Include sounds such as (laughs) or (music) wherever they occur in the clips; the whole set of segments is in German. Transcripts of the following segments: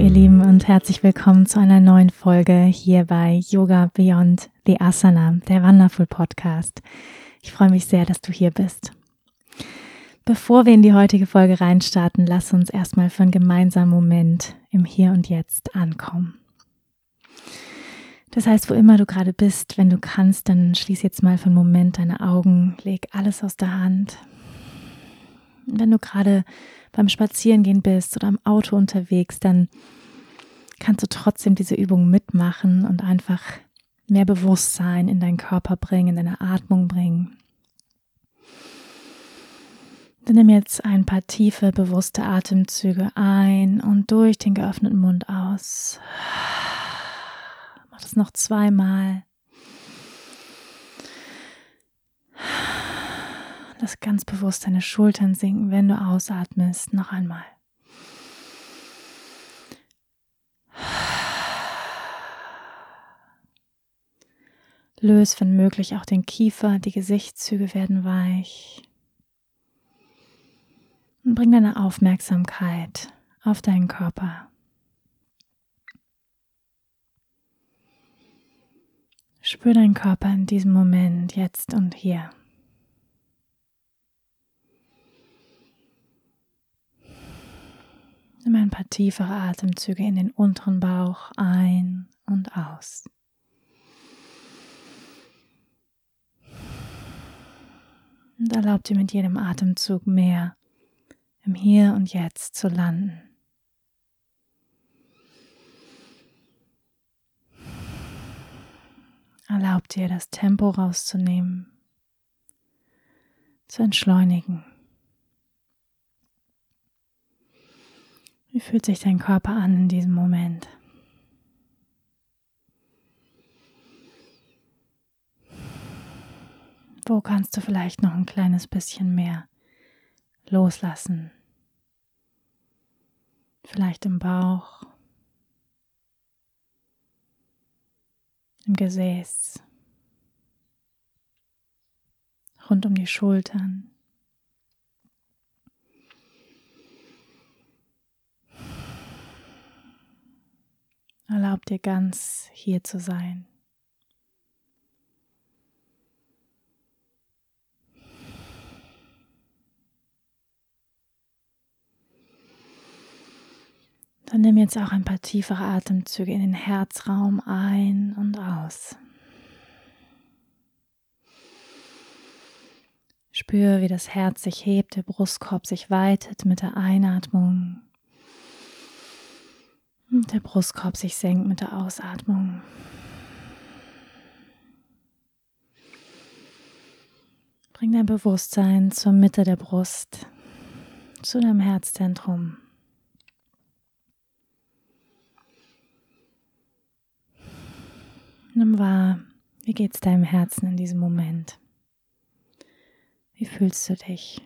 Ihr Lieben und herzlich willkommen zu einer neuen Folge hier bei Yoga Beyond the Asana, der Wonderful Podcast. Ich freue mich sehr, dass du hier bist. Bevor wir in die heutige Folge reinstarten, lass uns erstmal für einen gemeinsamen Moment im Hier und Jetzt ankommen. Das heißt, wo immer du gerade bist, wenn du kannst, dann schließ jetzt mal für einen Moment deine Augen, leg alles aus der Hand. Wenn du gerade beim Spazierengehen bist oder im Auto unterwegs, dann kannst du trotzdem diese Übung mitmachen und einfach mehr Bewusstsein in deinen Körper bringen, in deine Atmung bringen. Dann nimm jetzt ein paar tiefe, bewusste Atemzüge ein und durch den geöffneten Mund aus. Mach das noch zweimal. Lass ganz bewusst deine Schultern sinken, wenn du ausatmest. Noch einmal. Löse, wenn möglich, auch den Kiefer, die Gesichtszüge werden weich. Und bring deine Aufmerksamkeit auf deinen Körper. Spür deinen Körper in diesem Moment, jetzt und hier. Nimm ein paar tiefere Atemzüge in den unteren Bauch ein und aus. Und erlaub dir mit jedem Atemzug mehr im Hier und Jetzt zu landen. Erlaub dir das Tempo rauszunehmen, zu entschleunigen. Wie fühlt sich dein Körper an in diesem Moment? Wo kannst du vielleicht noch ein kleines bisschen mehr loslassen? Vielleicht im Bauch, im Gesäß, rund um die Schultern. Erlaub dir ganz hier zu sein. Dann nimm jetzt auch ein paar tiefere Atemzüge in den Herzraum ein und aus. Spür, wie das Herz sich hebt, der Brustkorb sich weitet mit der Einatmung und der Brustkorb sich senkt mit der Ausatmung. Bring dein Bewusstsein zur Mitte der Brust, zu deinem Herzzentrum. Nimm wahr, wie geht es deinem Herzen in diesem Moment? Wie fühlst du dich?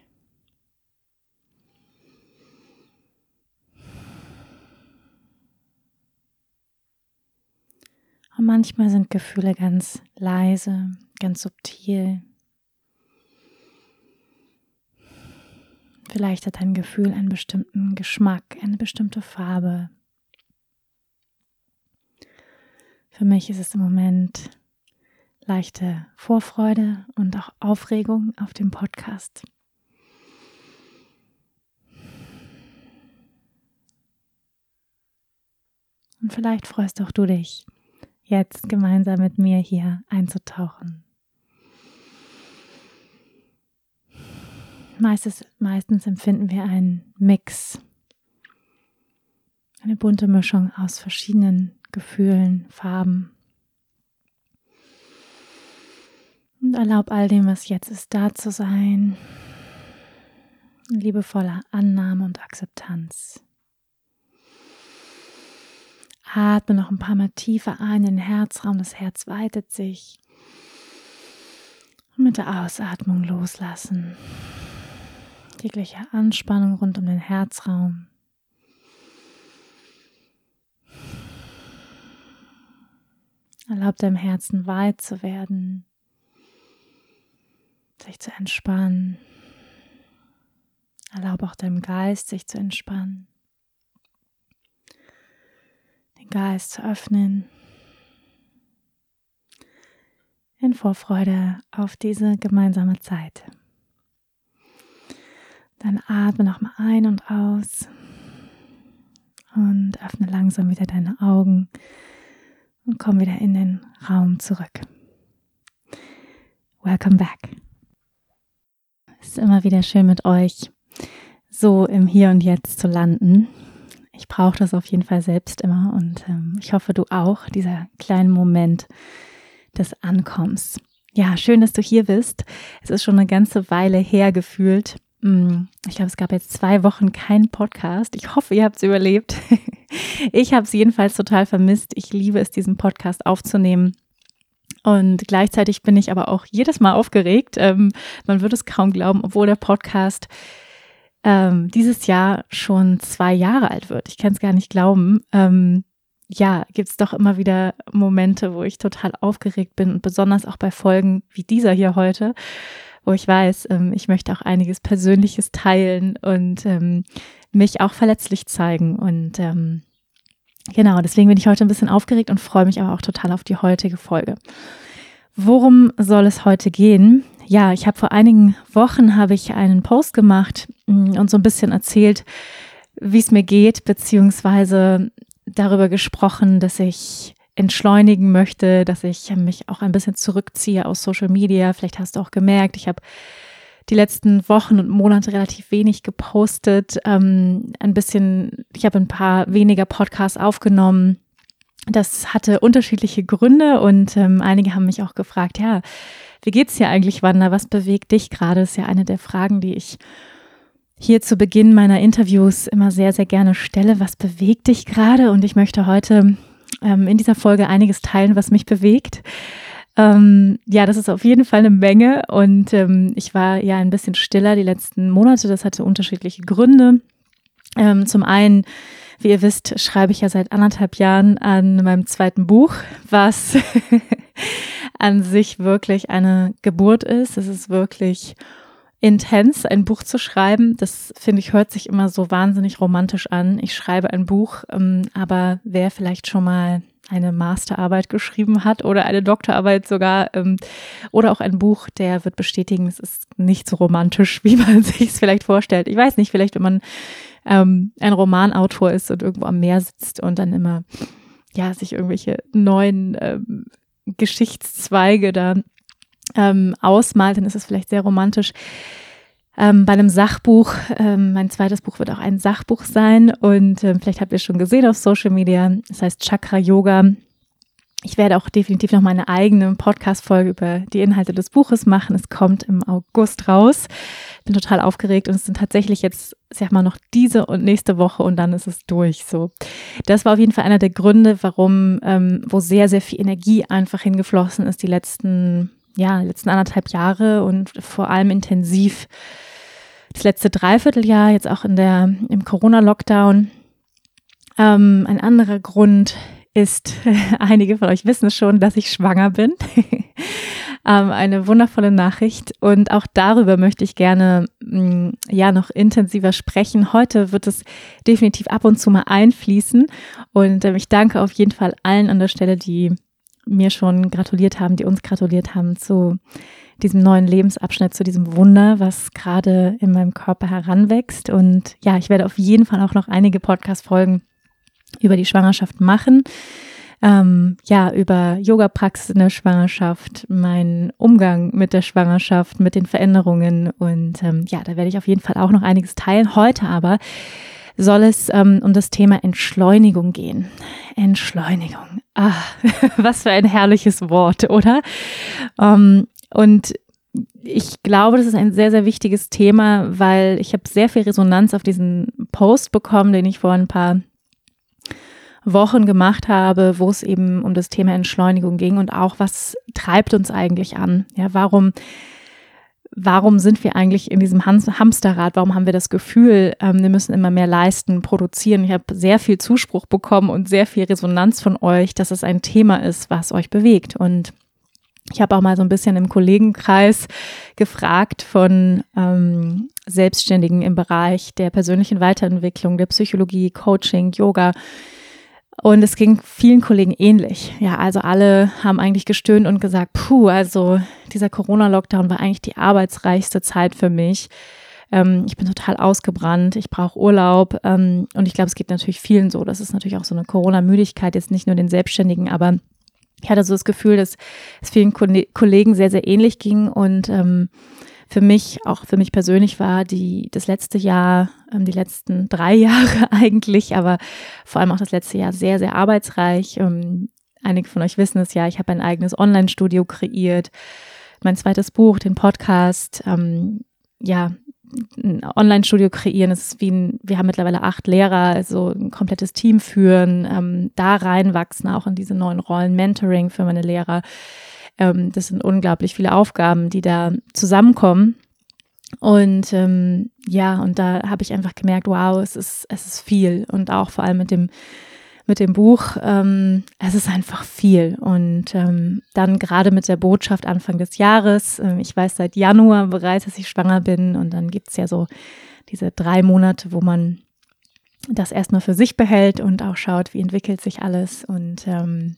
Und manchmal sind Gefühle ganz leise, ganz subtil. Vielleicht hat ein Gefühl einen bestimmten Geschmack, eine bestimmte Farbe. Für mich ist es im Moment leichte Vorfreude und auch Aufregung auf dem Podcast. Und vielleicht freust auch du dich jetzt gemeinsam mit mir hier einzutauchen. Meistens, meistens empfinden wir einen Mix, eine bunte Mischung aus verschiedenen Gefühlen, Farben. Und erlaub all dem, was jetzt ist, da zu sein. liebevoller Annahme und Akzeptanz. Atme noch ein paar Mal tiefer ein in den Herzraum, das Herz weitet sich. Und mit der Ausatmung loslassen. Jegliche Anspannung rund um den Herzraum. Erlaub deinem Herzen weit zu werden, sich zu entspannen. Erlaub auch deinem Geist, sich zu entspannen. Den Geist zu öffnen. In Vorfreude auf diese gemeinsame Zeit. Dann atme nochmal ein und aus und öffne langsam wieder deine Augen und komm wieder in den Raum zurück. Welcome back. Es ist immer wieder schön mit euch so im Hier und Jetzt zu landen. Brauche das auf jeden Fall selbst immer und ähm, ich hoffe, du auch, dieser kleine Moment des Ankommens. Ja, schön, dass du hier bist. Es ist schon eine ganze Weile her gefühlt. Mm, ich glaube, es gab jetzt zwei Wochen keinen Podcast. Ich hoffe, ihr habt es überlebt. (laughs) Ich habe es jedenfalls total vermisst. Ich liebe es, diesen Podcast aufzunehmen. Und gleichzeitig bin ich aber auch jedes Mal aufgeregt. Ähm, man würde es kaum glauben, obwohl der Podcast ähm, dieses Jahr schon zwei Jahre alt wird. Ich kann es gar nicht glauben. Ähm, ja, gibt es doch immer wieder Momente, wo ich total aufgeregt bin und besonders auch bei Folgen wie dieser hier heute, wo ich weiß, ähm, ich möchte auch einiges Persönliches teilen und ähm, mich auch verletzlich zeigen. Und ähm, genau, deswegen bin ich heute ein bisschen aufgeregt und freue mich aber auch total auf die heutige Folge. Worum soll es heute gehen? Ja, ich habe vor einigen Wochen habe ich einen Post gemacht mm, und so ein bisschen erzählt, wie es mir geht, beziehungsweise darüber gesprochen, dass ich entschleunigen möchte, dass ich mich auch ein bisschen zurückziehe aus Social Media. Vielleicht hast du auch gemerkt, ich habe die letzten Wochen und Monate relativ wenig gepostet, ähm, ein bisschen, ich habe ein paar weniger Podcasts aufgenommen. Das hatte unterschiedliche Gründe und ähm, einige haben mich auch gefragt, ja, wie geht's dir eigentlich, Wanda? Was bewegt dich gerade? Ist ja eine der Fragen, die ich hier zu Beginn meiner Interviews immer sehr, sehr gerne stelle. Was bewegt dich gerade? Und ich möchte heute ähm, in dieser Folge einiges teilen, was mich bewegt. Ähm, ja, das ist auf jeden Fall eine Menge und ähm, ich war ja ein bisschen stiller die letzten Monate. Das hatte unterschiedliche Gründe. Ähm, zum einen, wie ihr wisst, schreibe ich ja seit anderthalb Jahren an meinem zweiten Buch, was (laughs) an sich wirklich eine Geburt ist. Es ist wirklich intens, ein Buch zu schreiben. Das finde ich hört sich immer so wahnsinnig romantisch an. Ich schreibe ein Buch, ähm, aber wer vielleicht schon mal eine Masterarbeit geschrieben hat oder eine Doktorarbeit sogar ähm, oder auch ein Buch, der wird bestätigen, es ist nicht so romantisch, (laughs) wie man sich es vielleicht vorstellt. Ich weiß nicht, vielleicht wenn man ähm, ein Romanautor ist und irgendwo am Meer sitzt und dann immer ja sich irgendwelche neuen ähm, Geschichtszweige da ähm, ausmalt, dann ist es vielleicht sehr romantisch. Ähm, bei einem Sachbuch, ähm, mein zweites Buch wird auch ein Sachbuch sein und ähm, vielleicht habt ihr es schon gesehen auf Social Media. Das heißt Chakra Yoga. Ich werde auch definitiv noch meine eigene Podcast-Folge über die Inhalte des Buches machen. Es kommt im August raus. Bin total aufgeregt und es sind tatsächlich jetzt, sag mal, noch diese und nächste Woche und dann ist es durch. So, das war auf jeden Fall einer der Gründe, warum, ähm, wo sehr, sehr viel Energie einfach hingeflossen ist die letzten ja, letzten anderthalb Jahre und vor allem intensiv das letzte Dreivierteljahr, jetzt auch in der, im Corona-Lockdown. Ähm, ein anderer Grund ist, (laughs) einige von euch wissen schon, dass ich schwanger bin. (laughs) ähm, eine wundervolle Nachricht. Und auch darüber möchte ich gerne mm, ja noch intensiver sprechen. Heute wird es definitiv ab und zu mal einfließen. Und ähm, ich danke auf jeden Fall allen an der Stelle, die mir schon gratuliert haben, die uns gratuliert haben zu diesem neuen Lebensabschnitt, zu diesem Wunder, was gerade in meinem Körper heranwächst. Und ja, ich werde auf jeden Fall auch noch einige Podcast-Folgen über die Schwangerschaft machen. Ähm, ja, über Yoga-Praxis in der Schwangerschaft, meinen Umgang mit der Schwangerschaft, mit den Veränderungen. Und ähm, ja, da werde ich auf jeden Fall auch noch einiges teilen. Heute aber soll es ähm, um das Thema Entschleunigung gehen. Entschleunigung. Ah, (laughs) was für ein herrliches Wort, oder? Ähm, und ich glaube, das ist ein sehr, sehr wichtiges Thema, weil ich habe sehr viel Resonanz auf diesen Post bekommen, den ich vor ein paar Wochen gemacht habe, wo es eben um das Thema Entschleunigung ging und auch, was treibt uns eigentlich an? Ja, warum, warum sind wir eigentlich in diesem Hamsterrad? Warum haben wir das Gefühl, ähm, wir müssen immer mehr leisten, produzieren? Ich habe sehr viel Zuspruch bekommen und sehr viel Resonanz von euch, dass es ein Thema ist, was euch bewegt. Und ich habe auch mal so ein bisschen im Kollegenkreis gefragt von ähm, Selbstständigen im Bereich der persönlichen Weiterentwicklung, der Psychologie, Coaching, Yoga. Und es ging vielen Kollegen ähnlich. Ja, also alle haben eigentlich gestöhnt und gesagt, puh, also dieser Corona-Lockdown war eigentlich die arbeitsreichste Zeit für mich. Ähm, ich bin total ausgebrannt, ich brauche Urlaub. Ähm, und ich glaube, es geht natürlich vielen so. Das ist natürlich auch so eine Corona-Müdigkeit, jetzt nicht nur den Selbstständigen, aber ich hatte so das Gefühl, dass es vielen Kollegen sehr, sehr ähnlich ging und ähm, für mich, auch für mich persönlich war die, das letzte Jahr, die letzten drei (laughs) Jahre eigentlich, aber vor allem auch das letzte Jahr sehr, sehr arbeitsreich. Ähm, einige von euch wissen es ja, ich habe ein eigenes Online-Studio kreiert, mein zweites Buch, den Podcast, ähm, ja, ein Online-Studio kreieren. Es ist wie ein, wir haben mittlerweile acht Lehrer, also ein komplettes Team führen, ähm, da reinwachsen, auch in diese neuen Rollen, Mentoring für meine Lehrer. Ähm, das sind unglaublich viele Aufgaben, die da zusammenkommen. Und ähm, ja, und da habe ich einfach gemerkt, wow, es ist, es ist viel. Und auch vor allem mit dem mit dem Buch, ähm, es ist einfach viel. Und ähm, dann gerade mit der Botschaft Anfang des Jahres, äh, ich weiß seit Januar bereits, dass ich schwanger bin. Und dann gibt es ja so diese drei Monate, wo man das erstmal für sich behält und auch schaut, wie entwickelt sich alles. Und ähm,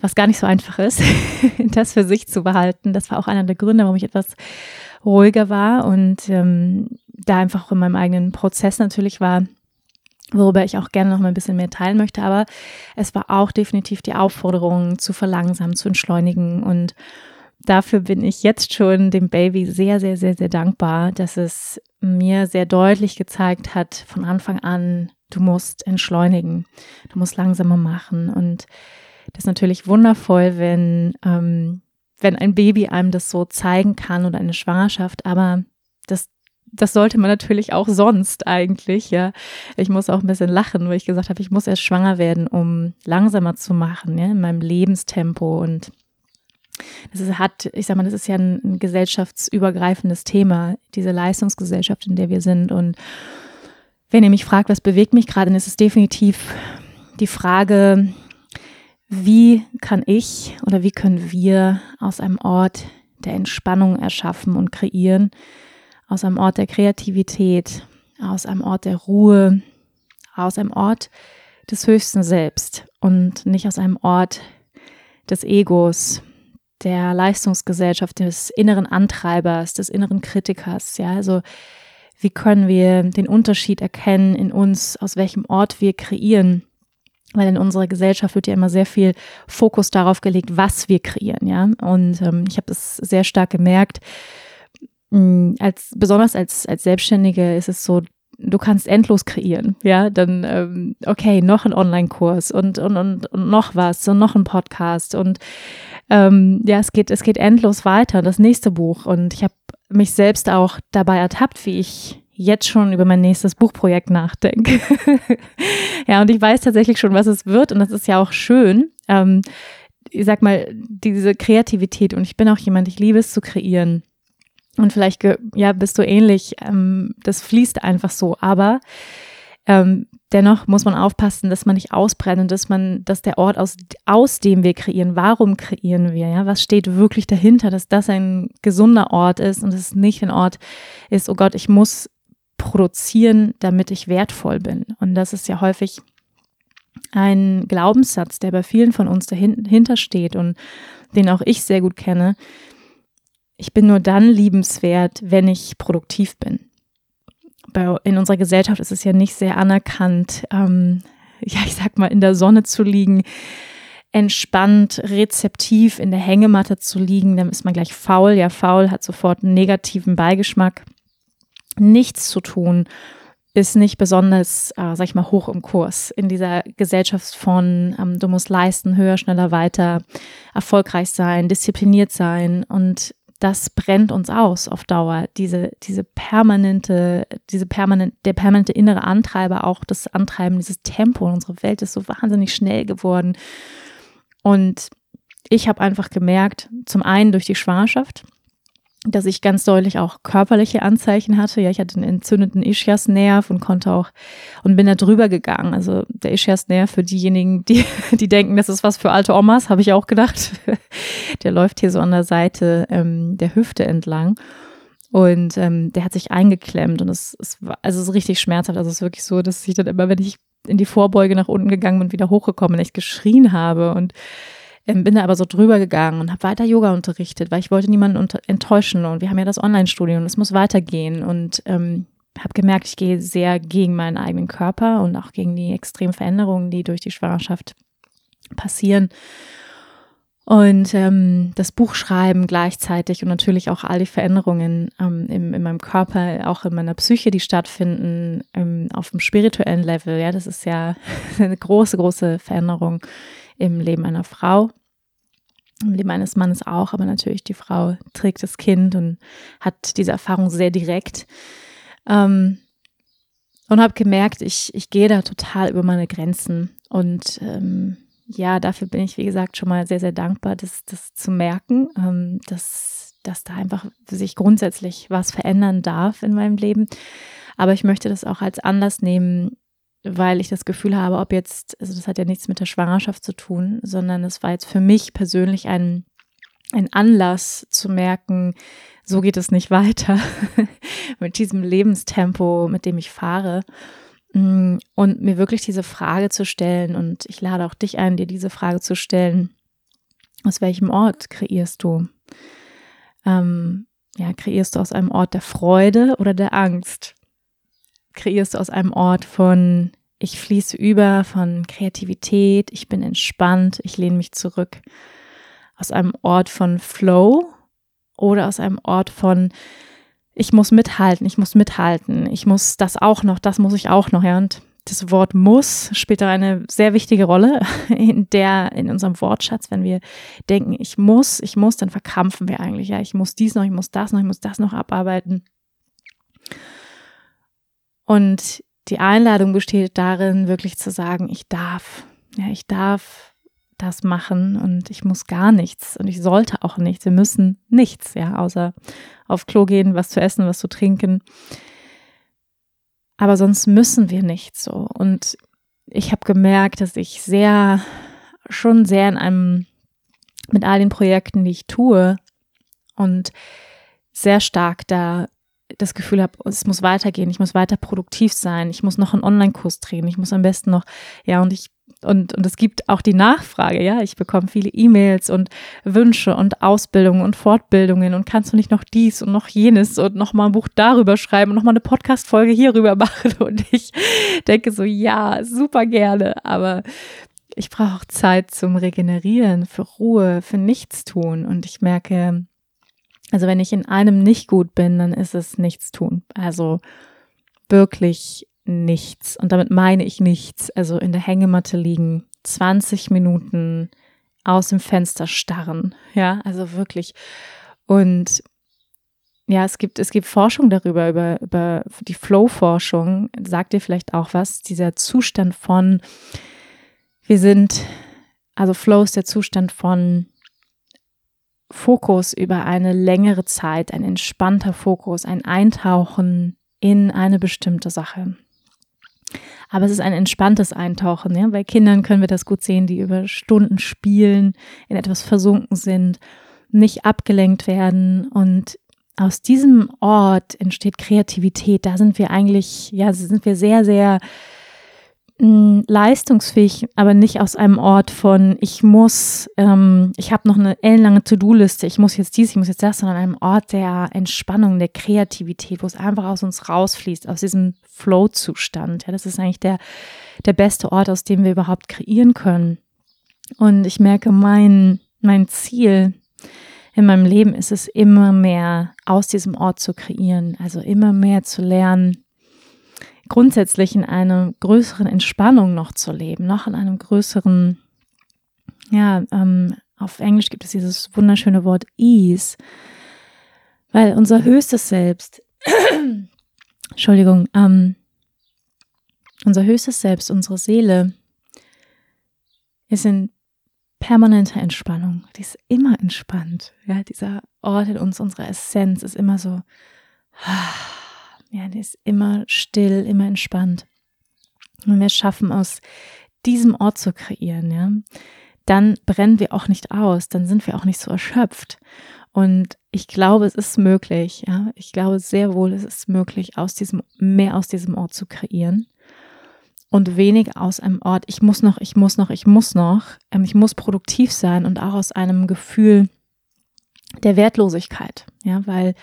was gar nicht so einfach ist, (laughs) das für sich zu behalten. Das war auch einer der Gründe, warum ich etwas ruhiger war und ähm, da einfach auch in meinem eigenen Prozess natürlich war, worüber ich auch gerne noch mal ein bisschen mehr teilen möchte. Aber es war auch definitiv die Aufforderung zu verlangsamen, zu entschleunigen. Und dafür bin ich jetzt schon dem Baby sehr, sehr, sehr, sehr dankbar, dass es mir sehr deutlich gezeigt hat von Anfang an, du musst entschleunigen, du musst langsamer machen. Und das ist natürlich wundervoll, wenn, ähm, wenn ein Baby einem das so zeigen kann oder eine Schwangerschaft, aber das das sollte man natürlich auch sonst eigentlich, ja. Ich muss auch ein bisschen lachen, weil ich gesagt habe, ich muss erst schwanger werden, um langsamer zu machen, ja, in meinem Lebenstempo und das ist, hat, ich sag mal, das ist ja ein, ein gesellschaftsübergreifendes Thema, diese Leistungsgesellschaft, in der wir sind. Und wenn ihr mich fragt, was bewegt mich gerade, dann ist es definitiv die Frage, wie kann ich oder wie können wir aus einem Ort der Entspannung erschaffen und kreieren, aus einem Ort der Kreativität, aus einem Ort der Ruhe, aus einem Ort des höchsten Selbst und nicht aus einem Ort des Egos, der Leistungsgesellschaft, des inneren Antreibers, des inneren Kritikers. Ja, also wie können wir den Unterschied erkennen in uns, aus welchem Ort wir kreieren? Weil in unserer Gesellschaft wird ja immer sehr viel Fokus darauf gelegt, was wir kreieren, ja. Und ähm, ich habe das sehr stark gemerkt, Mm, als besonders als als Selbstständige ist es so, du kannst endlos kreieren, ja, dann ähm, okay, noch ein Online-Kurs und, und und und noch was und noch ein Podcast und ähm, ja, es geht es geht endlos weiter. Das nächste Buch und ich habe mich selbst auch dabei ertappt, wie ich jetzt schon über mein nächstes Buchprojekt nachdenke. (laughs) ja, und ich weiß tatsächlich schon, was es wird und das ist ja auch schön. Ähm, ich sag mal, diese Kreativität und ich bin auch jemand, ich liebe es zu kreieren. Und vielleicht ja, bist du ähnlich. Ähm, das fließt einfach so. Aber ähm, dennoch muss man aufpassen, dass man nicht ausbrennt und dass man, dass der Ort, aus, aus dem wir kreieren, warum kreieren wir, ja, was steht wirklich dahinter, dass das ein gesunder Ort ist und es nicht ein Ort ist, oh Gott, ich muss produzieren, damit ich wertvoll bin. Und das ist ja häufig ein Glaubenssatz, der bei vielen von uns dahinter steht und den auch ich sehr gut kenne, ich bin nur dann liebenswert, wenn ich produktiv bin. In unserer Gesellschaft ist es ja nicht sehr anerkannt, ähm, (laughs) ja, ich sag mal, in der Sonne zu liegen, entspannt, rezeptiv in der Hängematte zu liegen, dann ist man gleich faul. Ja, faul hat sofort einen negativen Beigeschmack. Nichts zu tun ist nicht besonders, äh, sag ich mal, hoch im Kurs in dieser Gesellschaft von, ähm, du musst leisten, höher, schneller, weiter, erfolgreich sein, diszipliniert sein. Und das brennt uns aus auf Dauer. Diese, diese permanente, diese permanent, der permanente innere Antreiber, auch das Antreiben, dieses Tempo. Unsere Welt ist so wahnsinnig schnell geworden. Und ich habe einfach gemerkt, zum einen durch die Schwangerschaft, dass ich ganz deutlich auch körperliche Anzeichen hatte. Ja, ich hatte einen entzündeten Ischiasnerv und konnte auch und bin da drüber gegangen. Also der Ischiasnerv für diejenigen, die, die denken, das ist was für alte Omas, habe ich auch gedacht. (laughs) Der läuft hier so an der Seite ähm, der Hüfte entlang. Und ähm, der hat sich eingeklemmt und es, es war, also es ist richtig schmerzhaft. Also es ist wirklich so, dass ich dann immer, wenn ich in die Vorbeuge nach unten gegangen bin und wieder hochgekommen echt geschrien habe und bin da aber so drüber gegangen und habe weiter Yoga unterrichtet, weil ich wollte niemanden enttäuschen und wir haben ja das Online-Studium und es muss weitergehen und ähm, habe gemerkt, ich gehe sehr gegen meinen eigenen Körper und auch gegen die extremen Veränderungen, die durch die Schwangerschaft passieren. Und ähm, das Buch schreiben gleichzeitig und natürlich auch all die Veränderungen ähm, im, in meinem Körper, auch in meiner Psyche, die stattfinden, ähm, auf dem spirituellen Level. Ja, das ist ja (laughs) eine große, große Veränderung im Leben einer Frau im Leben eines Mannes auch, aber natürlich die Frau trägt das Kind und hat diese Erfahrung sehr direkt. Ähm, und habe gemerkt, ich, ich gehe da total über meine Grenzen. Und ähm, ja, dafür bin ich, wie gesagt, schon mal sehr, sehr dankbar, das, das zu merken, ähm, dass, dass da einfach sich grundsätzlich was verändern darf in meinem Leben. Aber ich möchte das auch als Anlass nehmen, weil ich das Gefühl habe, ob jetzt, also das hat ja nichts mit der Schwangerschaft zu tun, sondern es war jetzt für mich persönlich ein, ein Anlass zu merken, so geht es nicht weiter (laughs) mit diesem Lebenstempo, mit dem ich fahre. Mm, und mir wirklich diese Frage zu stellen, und ich lade auch dich ein, dir diese Frage zu stellen, aus welchem Ort kreierst du? Ähm, ja, kreierst du aus einem Ort der Freude oder der Angst? Kreierst du aus einem Ort von ich fließe über, von Kreativität, ich bin entspannt, ich lehne mich zurück. Aus einem Ort von Flow oder aus einem Ort von ich muss mithalten, ich muss mithalten, ich muss das auch noch, das muss ich auch noch. Ja, und das Wort muss spielt da eine sehr wichtige Rolle (laughs) in der, in unserem Wortschatz. Wenn wir denken, ich muss, ich muss, dann verkrampfen wir eigentlich. Ja, ich muss dies noch, ich muss das noch, ich muss das noch abarbeiten. Und die Einladung besteht darin, wirklich zu sagen, ich darf, ja, ich darf das machen und ich muss gar nichts und ich sollte auch nichts. Wir müssen nichts, ja, außer auf Klo gehen, was zu essen, was zu trinken. Aber sonst müssen wir nicht so. Und ich habe gemerkt, dass ich sehr, schon sehr in einem, mit all den Projekten, die ich tue und sehr stark da das Gefühl habe, es muss weitergehen, ich muss weiter produktiv sein, ich muss noch einen Online-Kurs drehen, ich muss am besten noch, ja, und ich und, und es gibt auch die Nachfrage, ja, ich bekomme viele E-Mails und Wünsche und Ausbildungen und Fortbildungen und kannst du nicht noch dies und noch jenes und noch mal ein Buch darüber schreiben und noch mal eine Podcast-Folge hierüber (laughs) machen? Und ich denke so, ja, super gerne, aber ich brauche auch Zeit zum Regenerieren, für Ruhe, für Nichtstun. Und ich merke, also wenn ich in einem nicht gut bin, dann ist es nichts tun. Also wirklich nichts. Und damit meine ich nichts. Also in der Hängematte liegen, 20 Minuten aus dem Fenster starren. Ja, also wirklich. Und ja, es gibt, es gibt Forschung darüber, über, über die Flow-Forschung. Sagt dir vielleicht auch was? Dieser Zustand von, wir sind, also Flow ist der Zustand von Fokus über eine längere Zeit, ein entspannter Fokus, ein Eintauchen in eine bestimmte Sache. Aber es ist ein entspanntes Eintauchen. Ja? Bei Kindern können wir das gut sehen, die über Stunden spielen, in etwas versunken sind, nicht abgelenkt werden. Und aus diesem Ort entsteht Kreativität. Da sind wir eigentlich, ja, sind wir sehr, sehr leistungsfähig, aber nicht aus einem Ort von, ich muss, ähm, ich habe noch eine ellenlange To-Do-Liste, ich muss jetzt dies, ich muss jetzt das, sondern einem Ort der Entspannung, der Kreativität, wo es einfach aus uns rausfließt, aus diesem Flow-Zustand. Ja, das ist eigentlich der, der beste Ort, aus dem wir überhaupt kreieren können. Und ich merke, mein, mein Ziel in meinem Leben ist es immer mehr aus diesem Ort zu kreieren, also immer mehr zu lernen, grundsätzlich in einer größeren Entspannung noch zu leben, noch in einem größeren, ja, ähm, auf Englisch gibt es dieses wunderschöne Wort Ease, Weil unser höchstes Selbst, (clears throat) Entschuldigung, ähm, unser höchstes Selbst, unsere Seele, ist in permanenter Entspannung. Die ist immer entspannt. Ja, dieser Ort in uns, unsere Essenz ist immer so, ja, die ist immer still, immer entspannt. Wenn wir es schaffen, aus diesem Ort zu kreieren, ja, dann brennen wir auch nicht aus, dann sind wir auch nicht so erschöpft. Und ich glaube, es ist möglich, ja, ich glaube sehr wohl, es ist möglich, aus diesem, mehr aus diesem Ort zu kreieren und wenig aus einem Ort, ich muss noch, ich muss noch, ich muss noch, ähm, ich muss produktiv sein und auch aus einem Gefühl der Wertlosigkeit, ja, weil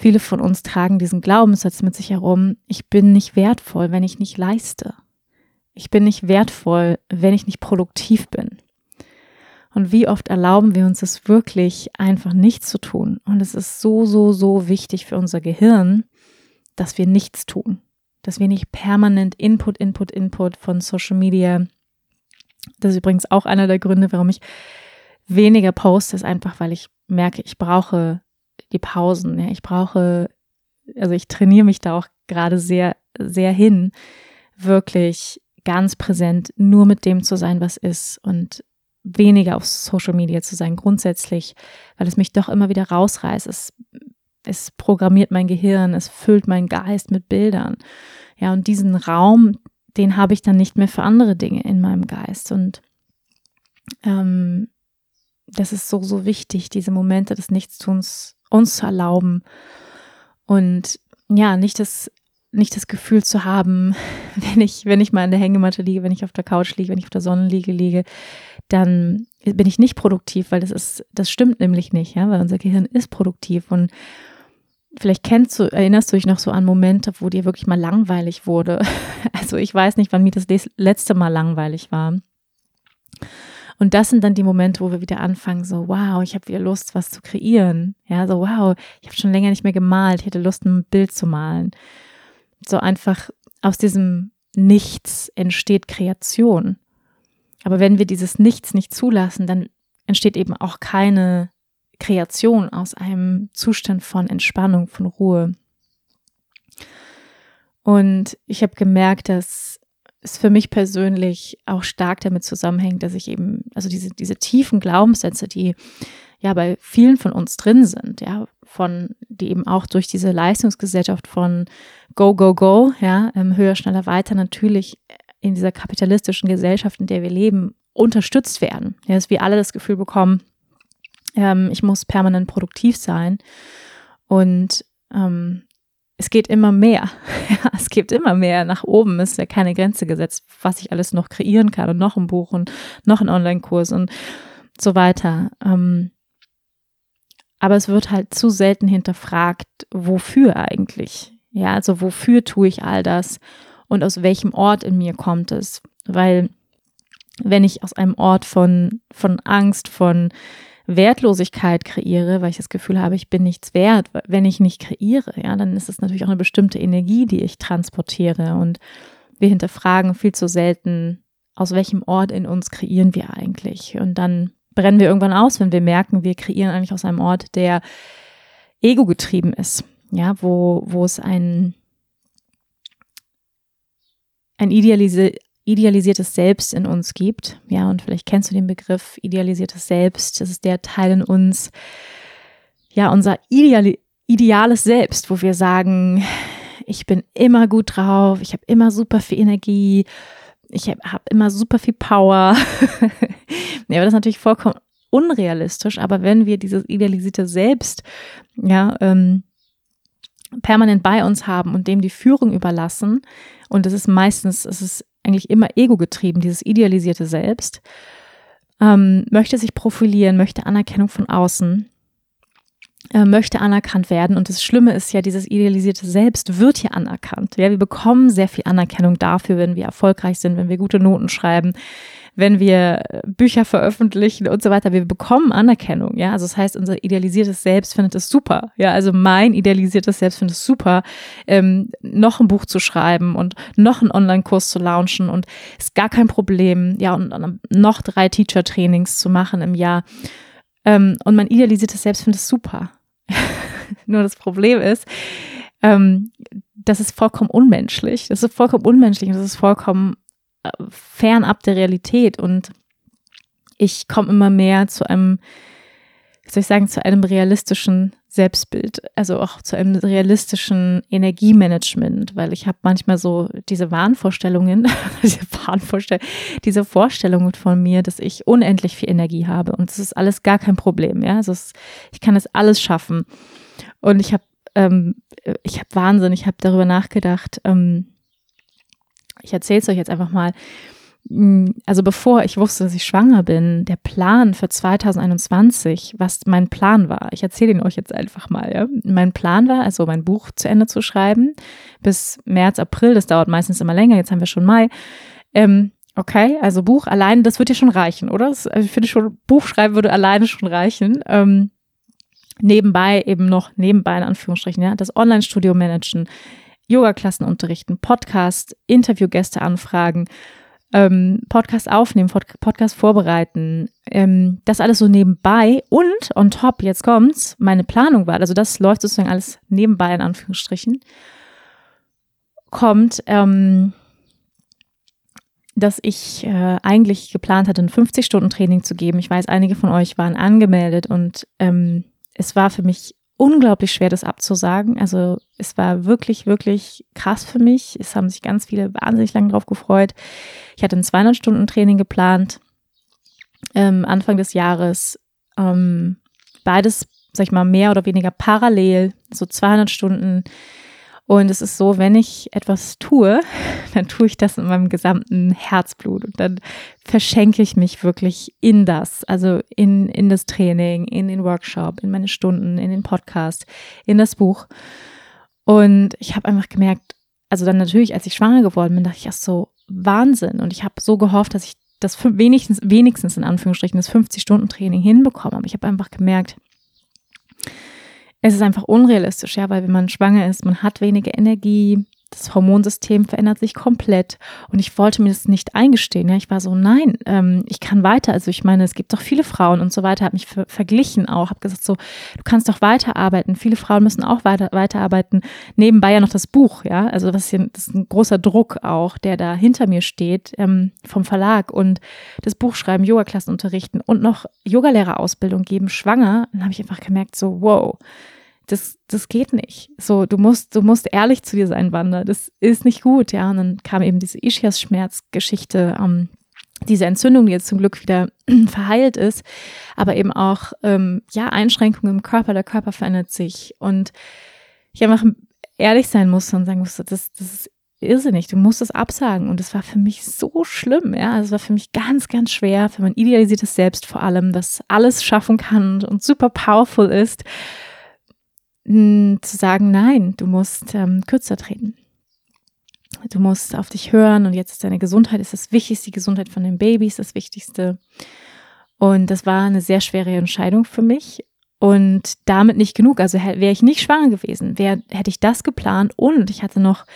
viele von uns tragen diesen Glaubenssatz mit sich herum, ich bin nicht wertvoll, wenn ich nicht leiste. Ich bin nicht wertvoll, wenn ich nicht produktiv bin. Und wie oft erlauben wir uns es wirklich einfach nicht zu tun? Und es ist so, so, so wichtig für unser Gehirn, dass wir nichts tun dass wir nicht permanent Input, Input, Input von Social Media. Das ist übrigens auch einer der Gründe, warum ich weniger poste, ist einfach, weil ich merke, ich brauche die Pausen. Ja, ich brauche, also ich trainiere mich da auch gerade sehr, sehr hin, wirklich ganz präsent nur mit dem zu sein, was ist und weniger auf Social Media zu sein, grundsätzlich, weil es mich doch immer wieder rausreißt. Es es programmiert mein Gehirn, es füllt meinen Geist mit Bildern. Ja, und diesen Raum, den habe ich dann nicht mehr für andere Dinge in meinem Geist. Und ähm, das ist so, so wichtig, diese Momente des Nichtstuns uns zu erlauben. Und ja, nicht das, nicht das Gefühl zu haben, (laughs) wenn ich, wenn ich mal in der Hängematte liege, wenn ich auf der Couch liege, wenn ich auf der Sonnenliege liege, dann bin ich nicht produktiv, weil das ist, das stimmt nämlich nicht, ja, weil unser Gehirn ist produktiv und Vielleicht kennst du, erinnerst du dich noch so an Momente, wo dir wirklich mal langweilig wurde. (laughs) Also ich weiß nicht, wann mir das letzte Mal langweilig war. Und das sind dann die Momente, wo wir wieder anfangen, so, wow, ich habe wieder Lust, was zu kreieren. Ja, so, wow, ich habe schon länger nicht mehr gemalt, ich hätte Lust, ein Bild zu malen. So einfach aus diesem Nichts entsteht Kreation. Aber wenn wir dieses Nichts nicht zulassen, dann entsteht eben auch keine Kreation, aus einem Zustand von Entspannung, von Ruhe. Und ich habe gemerkt, dass es für mich persönlich auch stark damit zusammenhängt, dass ich eben, also diese, diese tiefen Glaubenssätze, die ja bei vielen von uns drin sind, ja, von, die eben auch durch diese Leistungsgesellschaft von Go, Go, Go, ja, ähm, höher, schneller, weiter natürlich in dieser kapitalistischen Gesellschaft, in der wir leben, unterstützt werden. Ja, dass wir alle das Gefühl bekommen, ähm, ich muss permanent produktiv sein. Und ähm, es geht immer mehr. (laughs) Ja, es gibt immer mehr nach oben. Ist ja keine Grenze gesetzt, was ich alles noch kreieren kann und noch ein Buch und noch ein Online-Kurs und so weiter. Ähm, aber es wird halt zu selten hinterfragt, wofür eigentlich. Ja, also wofür tue ich all das und aus welchem Ort in mir kommt es? Weil wenn ich aus einem Ort von, von Angst, von Wertlosigkeit kreiere, weil ich das Gefühl habe, ich bin nichts wert, wenn ich nicht kreiere, ja, dann ist es natürlich auch eine bestimmte Energie, die ich transportiere. Und wir hinterfragen viel zu selten, aus welchem Ort in uns kreieren wir eigentlich. Und dann brennen wir irgendwann aus, wenn wir merken, wir kreieren eigentlich aus einem Ort, der ego getrieben ist, ja, wo, wo es ein, ein idealisi idealisiertes Selbst in uns gibt. Ja, und vielleicht kennst du den Begriff idealisiertes Selbst. Das ist der Teil in uns, ja, unser Ideal ideales Selbst, wo wir sagen, ich bin immer gut drauf, ich habe immer super viel Energie, ich habe hab immer super viel Power. (laughs) ja, aber das ist natürlich vollkommen unrealistisch, aber wenn wir dieses idealisierte Selbst, ja, ähm, permanent bei uns haben und dem die Führung überlassen, und es ist meistens, es ist eigentlich immer ego-getrieben, dieses idealisierte Selbst, ähm, möchte sich profilieren, möchte Anerkennung von außen, äh, möchte anerkannt werden. Und das Schlimme ist ja, dieses idealisierte Selbst wird hier anerkannt. Ja, wir bekommen sehr viel Anerkennung dafür, wenn wir erfolgreich sind, wenn wir gute Noten schreiben, wenn wir Bücher veröffentlichen und so weiter. Wir bekommen Anerkennung. Ja, also das heißt, unser idealisiertes Selbst findet es super. Ja, also mein idealisiertes Selbst findet es super, ähm, noch ein Buch zu schreiben und noch einen Online-Kurs zu launchen und ist gar kein Problem. Ja, und, und noch drei Teacher-Trainings zu machen im Jahr. Ähm, und mein idealisiertes Selbst findet es super. (laughs) Nur das Problem ist, ähm, das ist vollkommen unmenschlich. Das ist vollkommen unmenschlich und das ist vollkommen fernab der Realität. Und ich komme immer mehr zu einem, wie soll ich sagen, zu einem realistischen Selbstbild, also auch zu einem realistischen Energiemanagement, weil ich habe manchmal so diese Wahnvorstellungen, (laughs) diese Wahnvorstellungen, diese Vorstellungen von mir, dass ich unendlich viel Energie habe und das ist alles gar kein Problem, ja, also es, ich kann das alles schaffen und ich habe ähm, ich habe Wahnsinn, ich habe darüber nachgedacht. Ähm, ich erzähle es euch jetzt einfach mal. Mm, also bevor ich wusste, dass ich schwanger bin, der Plan für 2021, was mein Plan war, ich erzähle ihn euch jetzt einfach mal. Ja? Mein Plan war, also mein Buch zu Ende zu schreiben, bis März, April, das dauert meistens immer länger, jetzt haben wir schon Mai. Ähm, okay, also Buch allein, das wird ja schon reichen, oder? Das, also ich finde schon, Buch schreiben würde alleine schon reichen. Ähm, nebenbei eben noch, nebenbei in Anführungsstrichen, ja, das Online-Studio managen, Yoga-Klassen unterrichten, Podcast, Interviewgäste anfragen, ähm, Podcast aufnehmen, Podcast vorbereiten, ähm, das alles so nebenbei und on top, jetzt kommt's, meine Planung war, also das läuft sozusagen alles nebenbei in Anführungsstrichen, kommt, ähm, dass ich äh, eigentlich geplant hatte, ein 50-Stunden-Training zu geben. Ich weiß, einige von euch waren angemeldet und ähm, es war für mich unglaublich schwer, das abzusagen. Also es war wirklich, wirklich krass für mich. Es haben sich ganz viele wahnsinnig lange drauf gefreut. Ich hatte ein 200-Stunden-Training geplant, ähm, Anfang des Jahres. Ähm, beides, sag ich mal, mehr oder weniger parallel, so 200 Stunden und es ist so, wenn ich etwas tue, (laughs) dann tue ich das in meinem gesamten Herzblut und dann verschenke ich mich wirklich in das, also in, in das Training, in den Workshop, in meine Stunden, in den Podcast, in das Buch. Und ich habe einfach gemerkt, also dann natürlich, als ich schwanger geworden bin, dachte ich, ach so, Wahnsinn. Und ich habe so gehofft, dass ich das wenigstens, wenigstens in Anführungsstrichen das 50-Stunden-Training hinbekomme. Aber ich habe einfach gemerkt, es ist einfach unrealistisch, ja, weil wenn man schwanger ist, man hat weniger Energie, das Hormonsystem verändert sich komplett und ich wollte mir das nicht eingestehen. Ja, ich war so, nein, ähm, ich kann weiter. Also ich meine, es gibt doch viele Frauen und so weiter. Habe mich ver verglichen auch, habe gesagt so, du kannst doch weiterarbeiten. Viele Frauen müssen auch weiter weiterarbeiten. Nebenbei ja noch das Buch, ja, also was hier, das ist ein großer Druck auch, der da hinter mir steht ähm, vom Verlag und das Buch schreiben, Yoga-Klassen unterrichten und noch Yogalehrerausbildung geben, schwanger. Dann habe ich einfach gemerkt so, wow das, das geht nicht. So, du musst, du musst ehrlich zu dir sein, Wanda. Das ist nicht gut, ja. Und dann kam eben diese Ischias-Schmerzgeschichte, ähm, diese Entzündung, die jetzt zum Glück wieder (clears throat) verheilt ist, aber eben auch, ähm, ja, Einschränkungen im Körper. Der Körper verändert sich. Und ich einfach ehrlich sein musste und sagen musste, das, das ist irrsinnig, du musst es absagen. Und es war für mich so schlimm, ja. Also es war für mich ganz, ganz schwer, für mein idealisiertes Selbst vor allem, das alles schaffen kann und super powerful ist zu sagen, nein, du musst ähm, kürzer treten. Du musst auf dich hören und jetzt ist deine Gesundheit ist das Wichtigste, die Gesundheit von den Babys das Wichtigste. Und das war eine sehr schwere Entscheidung für mich. Und damit nicht genug. Also wäre ich nicht schwanger gewesen, wär, hätte ich das geplant und ich hatte noch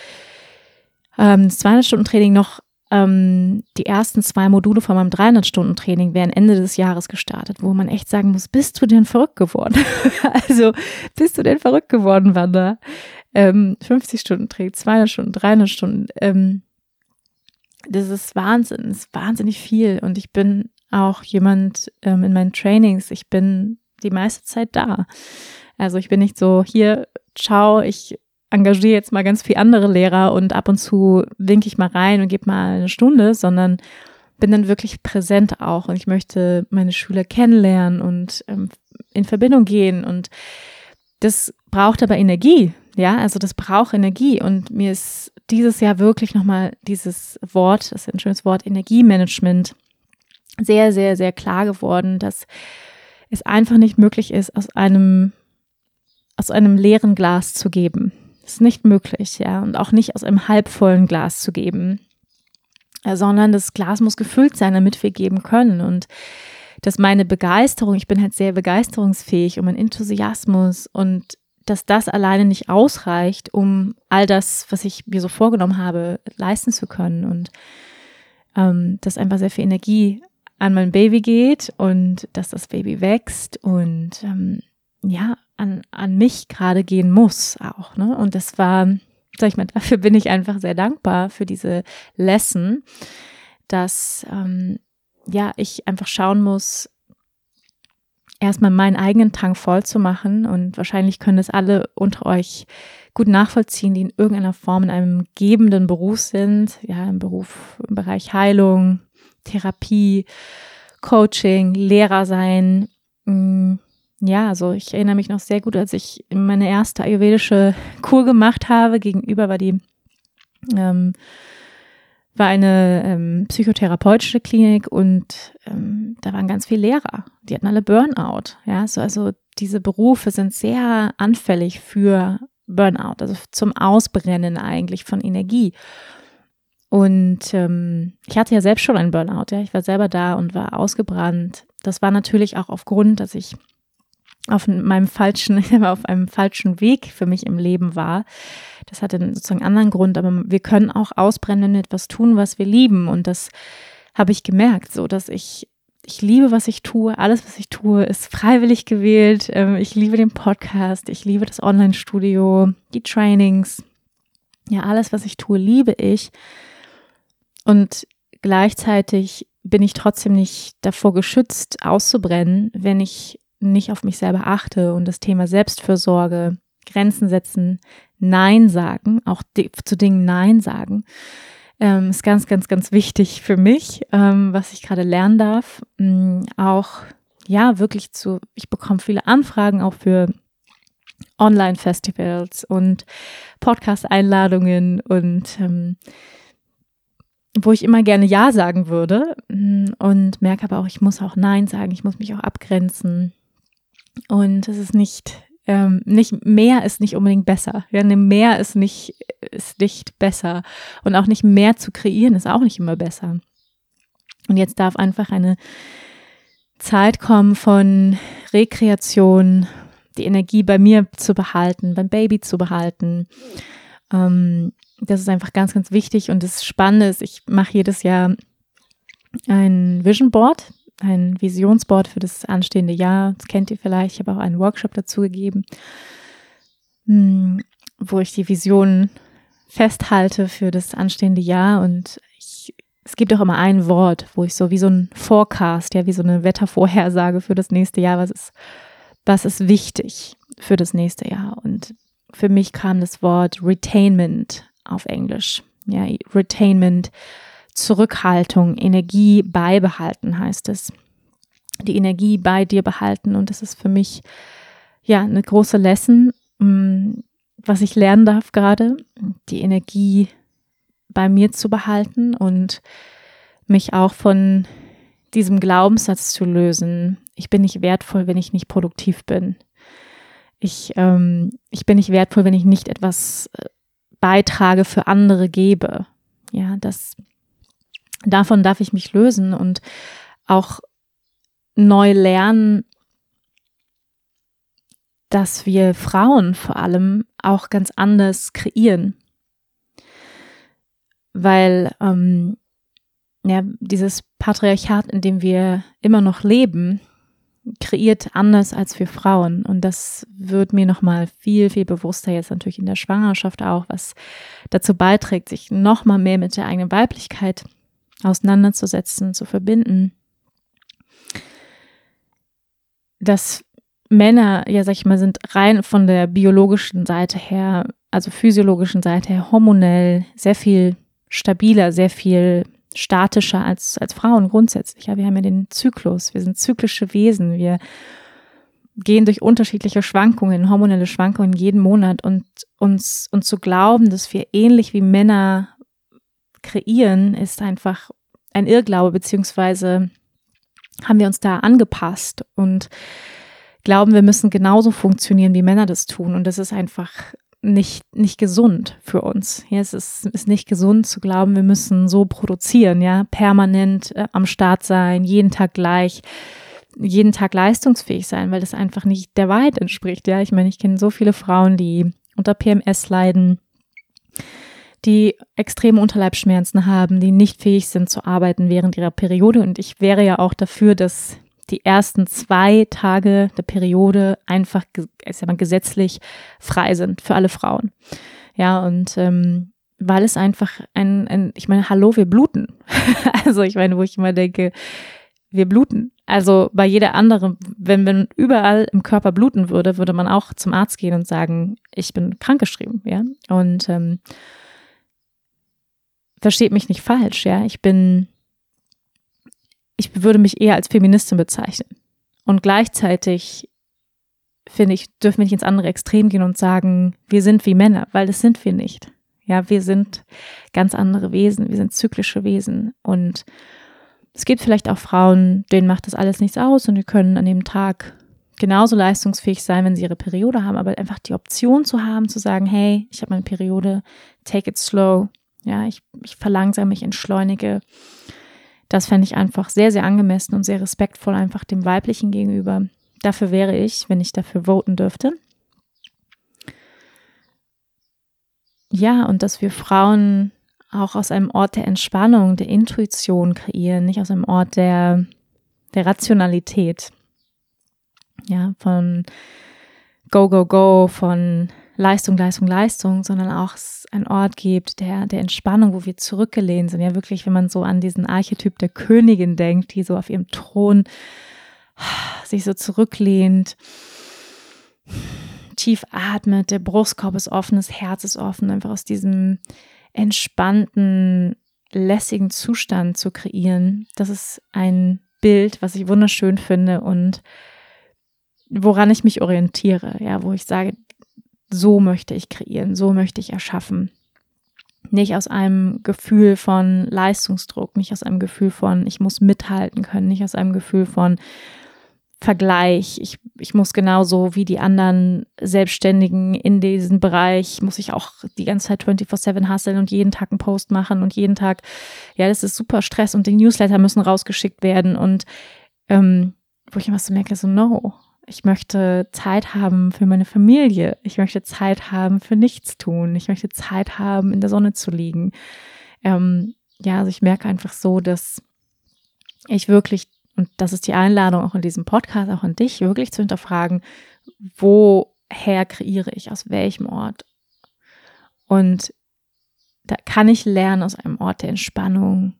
ähm, das 200-Stunden-Training noch ähm, die ersten zwei Module von meinem 300-Stunden-Training werden Ende des Jahres gestartet, wo man echt sagen muss, bist du denn verrückt geworden? (laughs) also, bist du denn verrückt geworden, Wanda? Ähm, 50 Stunden Training, 200 Stunden, 300 Stunden, ähm, das ist Wahnsinn, das ist wahnsinnig viel und ich bin auch jemand ähm, in meinen Trainings, ich bin die meiste Zeit da. Also ich bin nicht so, hier, ciao, ich engagiere jetzt mal ganz viele andere Lehrer und ab und zu winke ich mal rein und gebe mal eine Stunde, sondern bin dann wirklich präsent auch. Und ich möchte meine Schüler kennenlernen und ähm, in Verbindung gehen. Und das braucht aber Energie, ja, also das braucht Energie. Und mir ist dieses Jahr wirklich nochmal dieses Wort, das ist ein schönes Wort, Energiemanagement, sehr, sehr, sehr klar geworden, dass es einfach nicht möglich ist, aus einem, aus einem leeren Glas zu geben. Ist nicht möglich, ja. Und auch nicht aus einem halbvollen Glas zu geben, äh, sondern das Glas muss gefüllt sein, damit wir geben können. Und dass meine Begeisterung, ich bin halt sehr begeisterungsfähig und mein Enthusiasmus und dass das alleine nicht ausreicht, um all das, was ich mir so vorgenommen habe, leisten zu können. Und ähm, dass einfach sehr viel Energie an mein Baby geht und dass das Baby wächst und ähm, ja, an, an mich gerade gehen muss auch. Ne? Und das war, sag ich mal, (laughs) dafür bin ich einfach sehr dankbar für diese Lesson, dass ähm, ja, ich einfach schauen muss, erstmal meinen eigenen Tank voll zu machen. Und wahrscheinlich können es alle unter euch gut nachvollziehen, die in irgendeiner Form in einem gebenden Beruf sind. Ja, im Beruf, im Bereich Heilung, Therapie, Coaching, Lehrer sein. Mm, ja, also ich erinnere mich noch sehr gut, als ich meine erste ayurvedische Kur gemacht habe. Gegenüber war die ähm, war eine ähm, psychotherapeutische Klinik und ähm, da waren ganz viele Lehrer. Die hatten alle Burnout. Ja, so, also diese Berufe sind sehr anfällig für Burnout, also zum Ausbrennen eigentlich von Energie. Und ähm, ich hatte ja selbst schon einen Burnout. Ja, ich war selber da und war ausgebrannt. Das war natürlich auch aufgrund, dass ich auf meinem falschen, (laughs) auf einem falschen Weg für mich im Leben war. Das hatte sozusagen einen anderen Grund, aber wir können auch ausbrennen, wenn wir etwas tun, was wir lieben. Und das habe ich gemerkt, so dass ich, ich liebe, was ich tue. Alles, was ich tue, ist freiwillig gewählt. Ähm, ich liebe den Podcast, ich liebe das Online-Studio, die Trainings. Ja, alles, was ich tue, liebe ich. Und gleichzeitig bin ich trotzdem nicht davor geschützt, auszubrennen, wenn ich nicht auf mich selber achte und das Thema Selbstfürsorge, Grenzen setzen, Nein sagen, auch zu Dingen Nein sagen, ähm, ist ganz, ganz, ganz wichtig für mich, ähm, was ich gerade lernen darf. Ähm, auch, ja, wirklich zu, ich bekomme viele Anfragen auch für Online-Festivals und Podcast-Einladungen und ähm, wo ich immer gerne Ja sagen würde mm, und merke aber auch, ich muss auch Nein sagen, ich muss mich auch abgrenzen. Und es ist nicht, ähm, nicht mehr ist nicht unbedingt besser. Ja, ne, mehr ist nicht, ist nicht besser. Und auch nicht mehr zu kreieren ist auch nicht immer besser. Und jetzt darf einfach eine Zeit kommen von Rekreation, die Energie bei mir zu behalten, beim Baby zu behalten. Ähm, das ist einfach ganz, ganz wichtig. Und das Spannende ist, ich mache jedes Jahr ein Vision Board ein Visionsboard für das anstehende Jahr. Das kennt ihr vielleicht. Ich habe auch einen Workshop dazu gegeben, hm, wo ich die Visionen festhalte für das anstehende Jahr. Und ich, es gibt auch immer ein Wort, wo ich so wie so ein Forecast, ja, wie so eine Wettervorhersage für das nächste Jahr, was ist, was ist wichtig für das nächste Jahr. Und für mich kam das Wort Retainment auf Englisch. Ja, Retainment Zurückhaltung, Energie beibehalten heißt es. Die Energie bei dir behalten und das ist für mich ja eine große Lesson, mm, was ich lernen darf gerade, die Energie bei mir zu behalten und mich auch von diesem Glaubenssatz zu lösen. Ich bin nicht wertvoll, wenn ich nicht produktiv bin. Ich, ähm, ich bin nicht wertvoll, wenn ich nicht etwas äh, beitrage für andere gebe. Ja, das davon darf ich mich lösen und auch neu lernen, dass wir Frauen vor allem auch ganz anders kreieren. Weil ähm, ja, dieses Patriarchat, in dem wir immer noch leben, kreiert anders als wir Frauen. Und das wird mir nochmal viel, viel bewusster jetzt natürlich in der Schwangerschaft auch, was dazu beiträgt, sich nochmal mehr mit der eigenen Weiblichkeit auseinanderzusetzen, zu verbinden. Dass Männer, ja, sag ich mal, sind rein von der biologischen Seite her, also physiologischen Seite her, hormonell sehr viel stabiler, sehr viel statischer als, als Frauen grundsätzlich. Ja, wir haben ja den Zyklus, wir sind zyklische Wesen, wir gehen durch unterschiedliche Schwankungen, hormonelle Schwankungen jeden Monat und uns, und zu glauben, dass wir ähnlich wie Männer kreieren, ist einfach ein Irrglaube, beziehungsweise haben wir uns da angepasst und glauben, wir müssen genauso funktionieren, wie Männer das tun. Und das ist einfach nicht, nicht gesund für uns. Ja, es ist, ist nicht gesund zu glauben, wir müssen so produzieren, ja, permanent äh, am Start sein, jeden Tag gleich, jeden Tag leistungsfähig sein, weil das einfach nicht der Wahrheit entspricht. Ja, ich meine, ich kenne so viele Frauen, die unter PMS leiden, die extreme Unterleibsschmerzen haben, die nicht fähig sind zu arbeiten während ihrer Periode. Und ich wäre ja auch dafür, dass die ersten zwei Tage der Periode einfach ich sag mal, gesetzlich frei sind für alle Frauen. Ja, und ähm, weil es einfach ein, ein, ich meine, hallo, wir bluten. (laughs) also ich meine, wo ich immer denke, wir bluten. Also bei jeder anderen, wenn man überall im Körper bluten würde, würde man auch zum Arzt gehen und sagen, ich bin krankgeschrieben, ja. Und ähm, versteht mich nicht falsch, ja. Ich bin, ich würde mich eher als Feministin bezeichnen. Und gleichzeitig finde ich, dürfen wir nicht ins andere Extrem gehen und sagen, wir sind wie Männer, weil das sind wir nicht. Ja, wir sind ganz andere Wesen, wir sind zyklische Wesen und es gibt vielleicht auch Frauen, denen macht das alles nichts aus und die können an dem Tag genauso leistungsfähig sein, wenn sie ihre Periode haben, aber einfach die Option zu haben, zu sagen, hey, ich habe meine Periode, take it slow, ja, ich, ich verlangsame, ich entschleunige. Das fände ich einfach sehr, sehr angemessen und sehr respektvoll einfach dem Weiblichen gegenüber. Dafür wäre ich, wenn ich dafür voten dürfte. Ja, und dass wir Frauen auch aus einem Ort der Entspannung, der Intuition kreieren, nicht aus einem Ort der, der Rationalität. Ja, von Go, Go, Go, von Leistung, Leistung, Leistung, sondern auch ein Ort gibt der, der Entspannung, wo wir zurückgelehnt sind. Ja, wirklich, wenn man so an diesen Archetyp der Königin denkt, die so auf ihrem Thron sich so zurücklehnt, tief atmet, der Brustkorb ist offen, das Herz ist offen, einfach aus diesem entspannten, lässigen Zustand zu kreieren. Das ist ein Bild, was ich wunderschön finde und woran ich mich orientiere, ja, wo ich sage, so möchte ich kreieren, so möchte ich erschaffen. Nicht aus einem Gefühl von Leistungsdruck, nicht aus einem Gefühl von, ich muss mithalten können, nicht aus einem Gefühl von, Vergleich. Ich, ich muss genauso wie die anderen Selbstständigen in diesem Bereich, muss ich auch die ganze Zeit 24-7 hustlen und jeden Tag einen Post machen und jeden Tag, ja, das ist super Stress und die Newsletter müssen rausgeschickt werden und ähm, wo ich immer so merke, so no, ich möchte Zeit haben für meine Familie. Ich möchte Zeit haben für nichts tun. Ich möchte Zeit haben, in der Sonne zu liegen. Ähm, ja, also ich merke einfach so, dass ich wirklich und das ist die Einladung auch in diesem Podcast, auch an dich, wirklich zu hinterfragen, woher kreiere ich, aus welchem Ort. Und da kann ich lernen, aus einem Ort der Entspannung,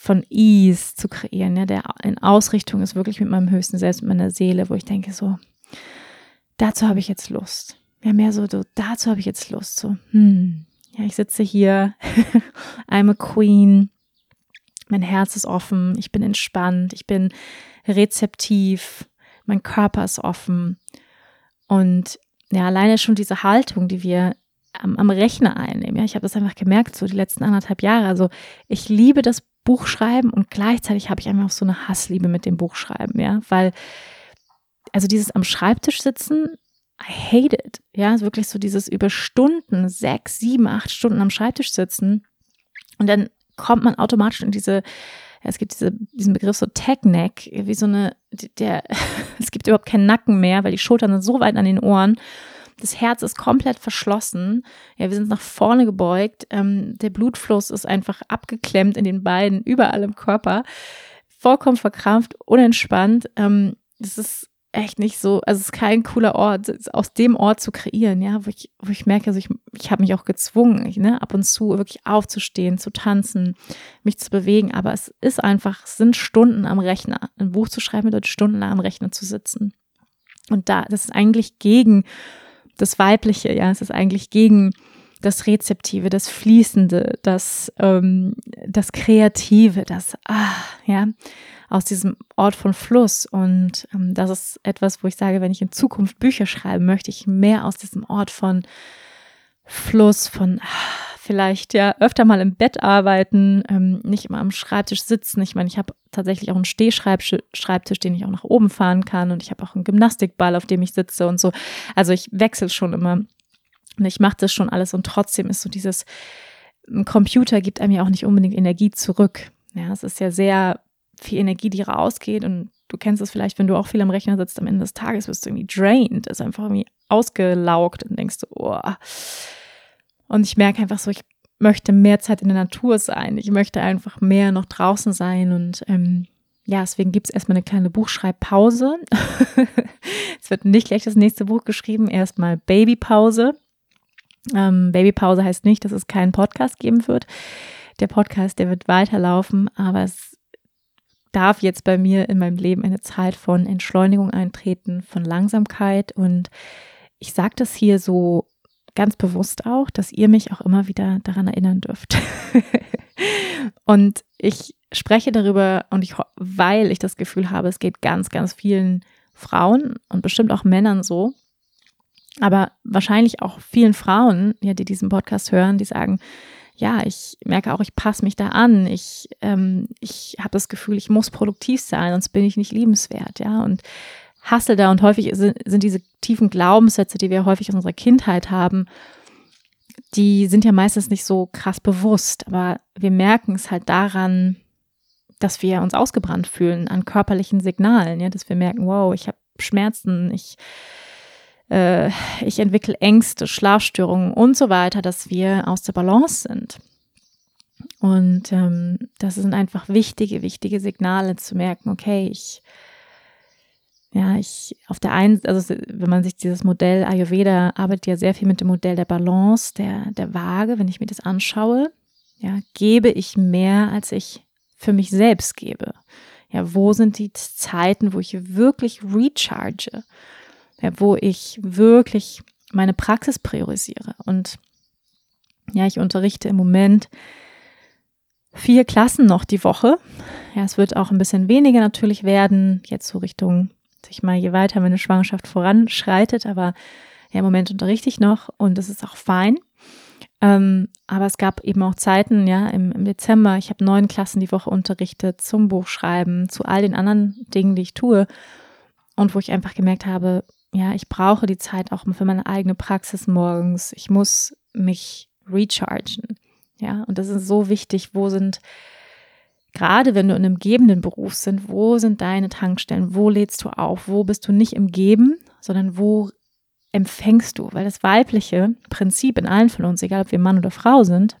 von Ease zu kreieren, ja, der in Ausrichtung ist wirklich mit meinem höchsten Selbst, mit meiner Seele, wo ich denke, so, dazu habe ich jetzt Lust. Ja, mehr so, so dazu habe ich jetzt Lust. So, hm, ja, ich sitze hier, (laughs) I'm a Queen, mein Herz ist offen, ich bin entspannt, ich bin rezeptiv, mein Körper ist offen. Und ja, alleine schon diese Haltung, die wir am, am Rechner einnehmen. Ja, ich habe das einfach gemerkt, so die letzten anderthalb Jahre. Also ich liebe das Buchschreiben und gleichzeitig habe ich einfach so eine Hassliebe mit dem Buchschreiben, ja, weil also dieses am Schreibtisch sitzen, I hate it. Ja, wirklich so dieses über Stunden, sechs, sieben, acht Stunden am Schreibtisch sitzen und dann kommt man automatisch in diese, es gibt diese, diesen Begriff so Tech-Neck, wie so eine, der, (laughs) es gibt überhaupt keinen Nacken mehr, weil die Schultern sind so weit an den Ohren. Das Herz ist komplett verschlossen. Ja, wir sind nach vorne gebeugt. Ähm, der Blutfluss ist einfach abgeklemmt in den Beinen, überall im Körper. Vollkommen verkrampft, unentspannt. Ähm, das ist echt nicht so, also es ist kein cooler Ort, aus dem Ort zu kreieren, ja, wo ich, wo ich merke, also ich, ich habe mich auch gezwungen, ich, ne, ab und zu wirklich aufzustehen, zu tanzen, mich zu bewegen, aber es ist einfach, es sind Stunden am Rechner. Ein Buch zu schreiben bedeutet stundenlang am Rechner zu sitzen. Und da, das ist eigentlich gegen das Weibliche, ja, es ist eigentlich gegen das Rezeptive, das Fließende, das, ähm, das Kreative, das, ah, ja aus diesem Ort von Fluss. Und ähm, das ist etwas, wo ich sage, wenn ich in Zukunft Bücher schreibe, möchte ich mehr aus diesem Ort von Fluss, von ah, vielleicht ja öfter mal im Bett arbeiten, ähm, nicht immer am Schreibtisch sitzen. Ich meine, ich habe tatsächlich auch einen Stehschreibtisch, den ich auch nach oben fahren kann und ich habe auch einen Gymnastikball, auf dem ich sitze und so. Also ich wechsle schon immer und ich mache das schon alles und trotzdem ist so dieses ein Computer gibt einem ja auch nicht unbedingt Energie zurück. Ja, es ist ja sehr viel Energie, die rausgeht. Und du kennst es vielleicht, wenn du auch viel am Rechner sitzt, am Ende des Tages bist du irgendwie drained, ist einfach irgendwie ausgelaugt und denkst oh. Und ich merke einfach so, ich möchte mehr Zeit in der Natur sein. Ich möchte einfach mehr noch draußen sein und ähm, ja, deswegen gibt es erstmal eine kleine Buchschreibpause. (laughs) es wird nicht gleich das nächste Buch geschrieben, erstmal Babypause. Ähm, Babypause heißt nicht, dass es keinen Podcast geben wird. Der Podcast, der wird weiterlaufen, aber es darf jetzt bei mir in meinem Leben eine Zeit von Entschleunigung eintreten, von Langsamkeit. Und ich sage das hier so ganz bewusst auch, dass ihr mich auch immer wieder daran erinnern dürft. (laughs) und ich spreche darüber und ich, weil ich das Gefühl habe, es geht ganz, ganz vielen Frauen und bestimmt auch Männern so, aber wahrscheinlich auch vielen Frauen, ja, die diesen Podcast hören, die sagen, ja, ich merke auch, ich passe mich da an. Ich, ähm, ich habe das Gefühl, ich muss produktiv sein, sonst bin ich nicht liebenswert, ja. Und hassel da und häufig sind, sind diese tiefen Glaubenssätze, die wir häufig aus unserer Kindheit haben, die sind ja meistens nicht so krass bewusst, aber wir merken es halt daran, dass wir uns ausgebrannt fühlen an körperlichen Signalen, ja, dass wir merken, wow, ich habe Schmerzen, ich äh, ich entwickle Ängste, Schlafstörungen und so weiter, dass wir aus der Balance sind. Und ähm, das sind einfach wichtige, wichtige Signale zu merken, okay, ich, ja, ich auf der einen, also wenn man sich dieses Modell Ayurveda arbeitet ja sehr viel mit dem Modell der Balance, der, der Waage, wenn ich mir das anschaue, ja, gebe ich mehr, als ich für mich selbst gebe. Ja, wo sind die Zeiten, wo ich wirklich recharge? ja, wo ich wirklich meine Praxis priorisiere. Und ja, ich unterrichte im Moment vier Klassen noch die Woche. Ja, es wird auch ein bisschen weniger natürlich werden, jetzt so Richtung, sich mal, je weiter meine Schwangerschaft voranschreitet, aber ja, im Moment unterrichte ich noch und das ist auch fein. Ähm, aber es gab eben auch Zeiten, ja, im, im Dezember, ich habe neun Klassen die Woche unterrichtet zum Buchschreiben, zu all den anderen Dingen, die ich tue und wo ich einfach gemerkt habe, ja, ich brauche die Zeit auch für meine eigene Praxis morgens. Ich muss mich rechargen. Ja, und das ist so wichtig. Wo sind, gerade wenn du in einem gebenden Beruf sind, wo sind deine Tankstellen? Wo lädst du auf? Wo bist du nicht im Geben, sondern wo empfängst du? Weil das weibliche Prinzip in allen von uns, egal ob wir Mann oder Frau sind,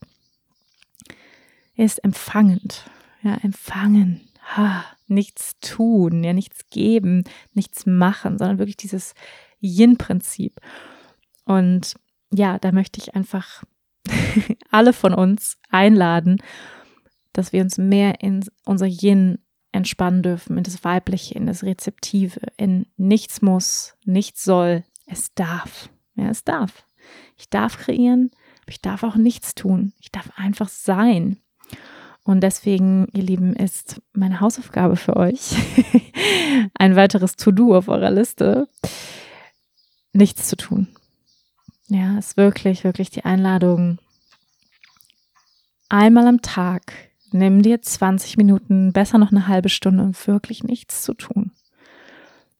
ist empfangend. Ja, empfangen. Ha nichts tun, ja, nichts geben, nichts machen, sondern wirklich dieses Yin-Prinzip. Und ja, da möchte ich einfach (laughs) alle von uns einladen, dass wir uns mehr in unser Yin entspannen dürfen, in das Weibliche, in das Rezeptive, in nichts muss, nichts soll, es darf. Ja, es darf. Ich darf kreieren, aber ich darf auch nichts tun. Ich darf einfach sein. Und deswegen, ihr Lieben, ist meine Hausaufgabe für euch (laughs) ein weiteres To-Do auf eurer Liste, nichts zu tun. Ja, ist wirklich, wirklich die Einladung. Einmal am Tag nimm dir 20 Minuten, besser noch eine halbe Stunde, um wirklich nichts zu tun.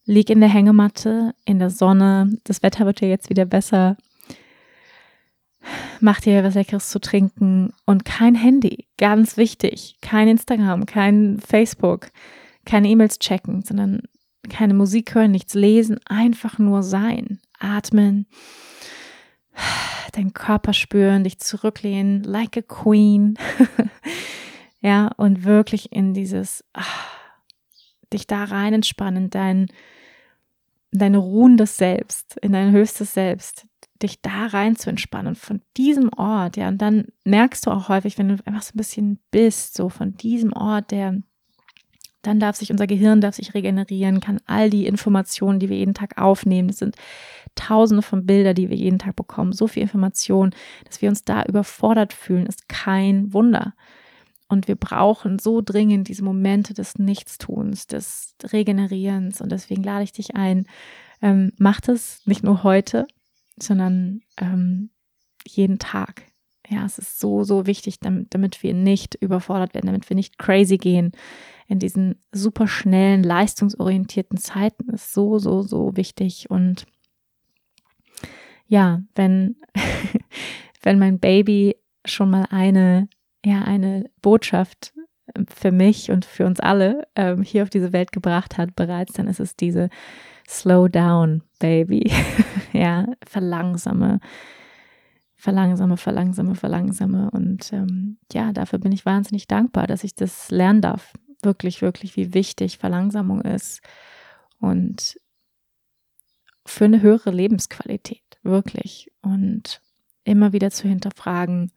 Lieg in der Hängematte, in der Sonne. Das Wetter wird ja jetzt wieder besser mach dir was Leckeres zu trinken und kein Handy. Ganz wichtig. Kein Instagram, kein Facebook, keine E-Mails checken, sondern keine Musik hören, nichts lesen, einfach nur sein. Atmen, deinen Körper spüren, dich zurücklehnen, like a queen. (laughs) ja, und wirklich in dieses, ach, dich da rein entspannen, dein, dein ruhendes Selbst, in dein höchstes Selbst, dich da rein zu entspannen, von diesem Ort, ja, und dann merkst du auch häufig, wenn du einfach so ein bisschen bist, so von diesem Ort, der, dann darf sich unser Gehirn, darf sich regenerieren, kann all die Informationen, die wir jeden Tag aufnehmen, das sind tausende von Bildern, die wir jeden Tag bekommen, so viel Information, dass wir uns da überfordert fühlen, ist kein Wunder. Und wir brauchen so dringend diese Momente des Nichtstuns, des Regenerierens. Und deswegen lade ich dich ein, ähm, mach das nicht nur heute, sondern ähm, jeden Tag. Ja, es ist so, so wichtig, damit, damit wir nicht überfordert werden, damit wir nicht crazy gehen in diesen super schnellen, leistungsorientierten Zeiten. Ist so, so, so wichtig. Und ja, wenn, (laughs) wenn mein Baby schon mal eine, ja, eine Botschaft für mich und für uns alle ähm, hier auf diese Welt gebracht hat bereits, dann ist es diese Slow down, baby. (laughs) ja, verlangsame, verlangsame, verlangsame, verlangsame. Und ähm, ja, dafür bin ich wahnsinnig dankbar, dass ich das lernen darf. wirklich, wirklich, wie wichtig Verlangsamung ist und für eine höhere Lebensqualität, wirklich. Und immer wieder zu hinterfragen,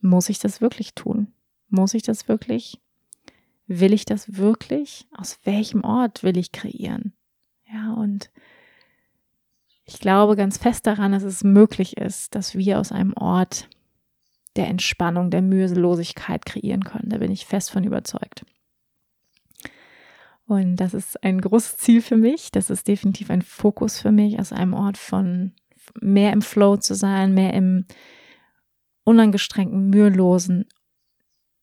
muss ich das wirklich tun? Muss ich das wirklich? Will ich das wirklich? Aus welchem Ort will ich kreieren? Ja, und ich glaube ganz fest daran, dass es möglich ist, dass wir aus einem Ort der Entspannung, der Mühelosigkeit kreieren können. Da bin ich fest von überzeugt. Und das ist ein großes Ziel für mich. Das ist definitiv ein Fokus für mich, aus einem Ort von mehr im Flow zu sein, mehr im unangestrengten, mühelosen,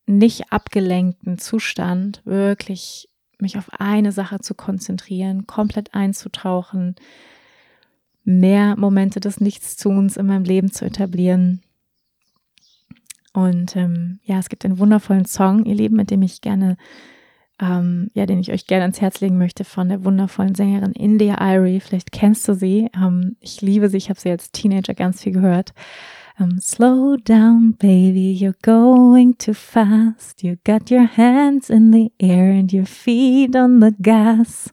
nicht abgelenkten Zustand, wirklich mich auf eine Sache zu konzentrieren, komplett einzutauchen, mehr Momente des Nichtstuns in meinem Leben zu etablieren. Und ähm, ja, es gibt einen wundervollen Song, ihr Lieben, mit dem ich gerne ähm, ja, den ich euch gerne ans Herz legen möchte von der wundervollen Sängerin India Irie. Vielleicht kennst du sie. Ähm, ich liebe sie. Ich habe sie als Teenager ganz viel gehört. Um, slow down, baby, you're going too fast. You got your hands in the air and your feet on the gas.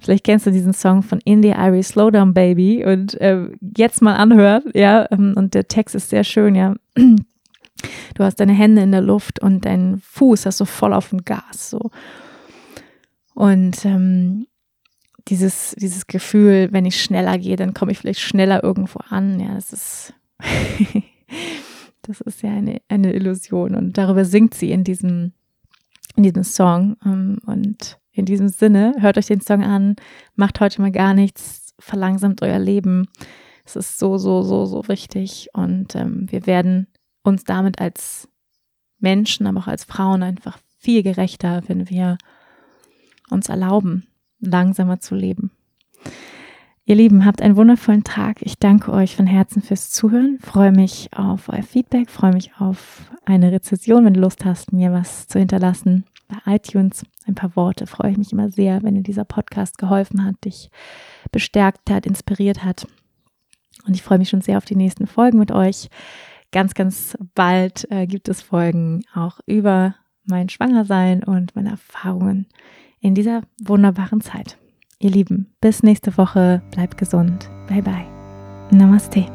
Vielleicht kennst du diesen Song von India Irie, Slow Down, Baby. Und äh, jetzt mal anhören, ja. Ähm, und der Text ist sehr schön, ja. Du hast deine Hände in der Luft und dein Fuß hast so voll auf dem Gas, so. Und ähm, dieses, dieses Gefühl, wenn ich schneller gehe, dann komme ich vielleicht schneller irgendwo an. Ja, das ist, (laughs) das ist ja eine, eine Illusion. Und darüber singt sie in diesem, in diesem Song. Ähm, und in diesem Sinne, hört euch den Song an, macht heute mal gar nichts, verlangsamt euer Leben. Es ist so, so, so, so wichtig. Und ähm, wir werden uns damit als Menschen, aber auch als Frauen einfach viel gerechter, wenn wir uns erlauben, langsamer zu leben. Ihr Lieben, habt einen wundervollen Tag. Ich danke euch von Herzen fürs Zuhören. Freue mich auf euer Feedback, freue mich auf eine Rezession, wenn du Lust hast, mir was zu hinterlassen bei iTunes. Ein paar Worte freue ich mich immer sehr, wenn dir dieser Podcast geholfen hat, dich bestärkt hat, inspiriert hat. Und ich freue mich schon sehr auf die nächsten Folgen mit euch. Ganz, ganz bald äh, gibt es Folgen auch über mein Schwangersein und meine Erfahrungen in dieser wunderbaren Zeit. Ihr Lieben, bis nächste Woche. Bleibt gesund. Bye bye. Namaste.